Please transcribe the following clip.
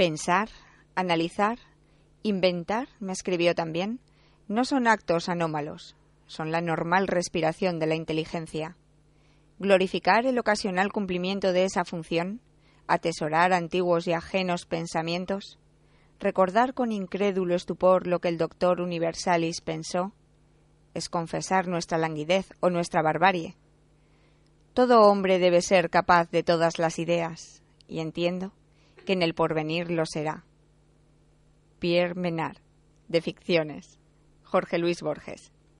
Pensar, analizar, inventar, me escribió también, no son actos anómalos, son la normal respiración de la inteligencia. Glorificar el ocasional cumplimiento de esa función, atesorar antiguos y ajenos pensamientos, recordar con incrédulo estupor lo que el doctor Universalis pensó, es confesar nuestra languidez o nuestra barbarie. Todo hombre debe ser capaz de todas las ideas, y entiendo que en el porvenir lo será. Pierre Menard, de Ficciones, Jorge Luis Borges.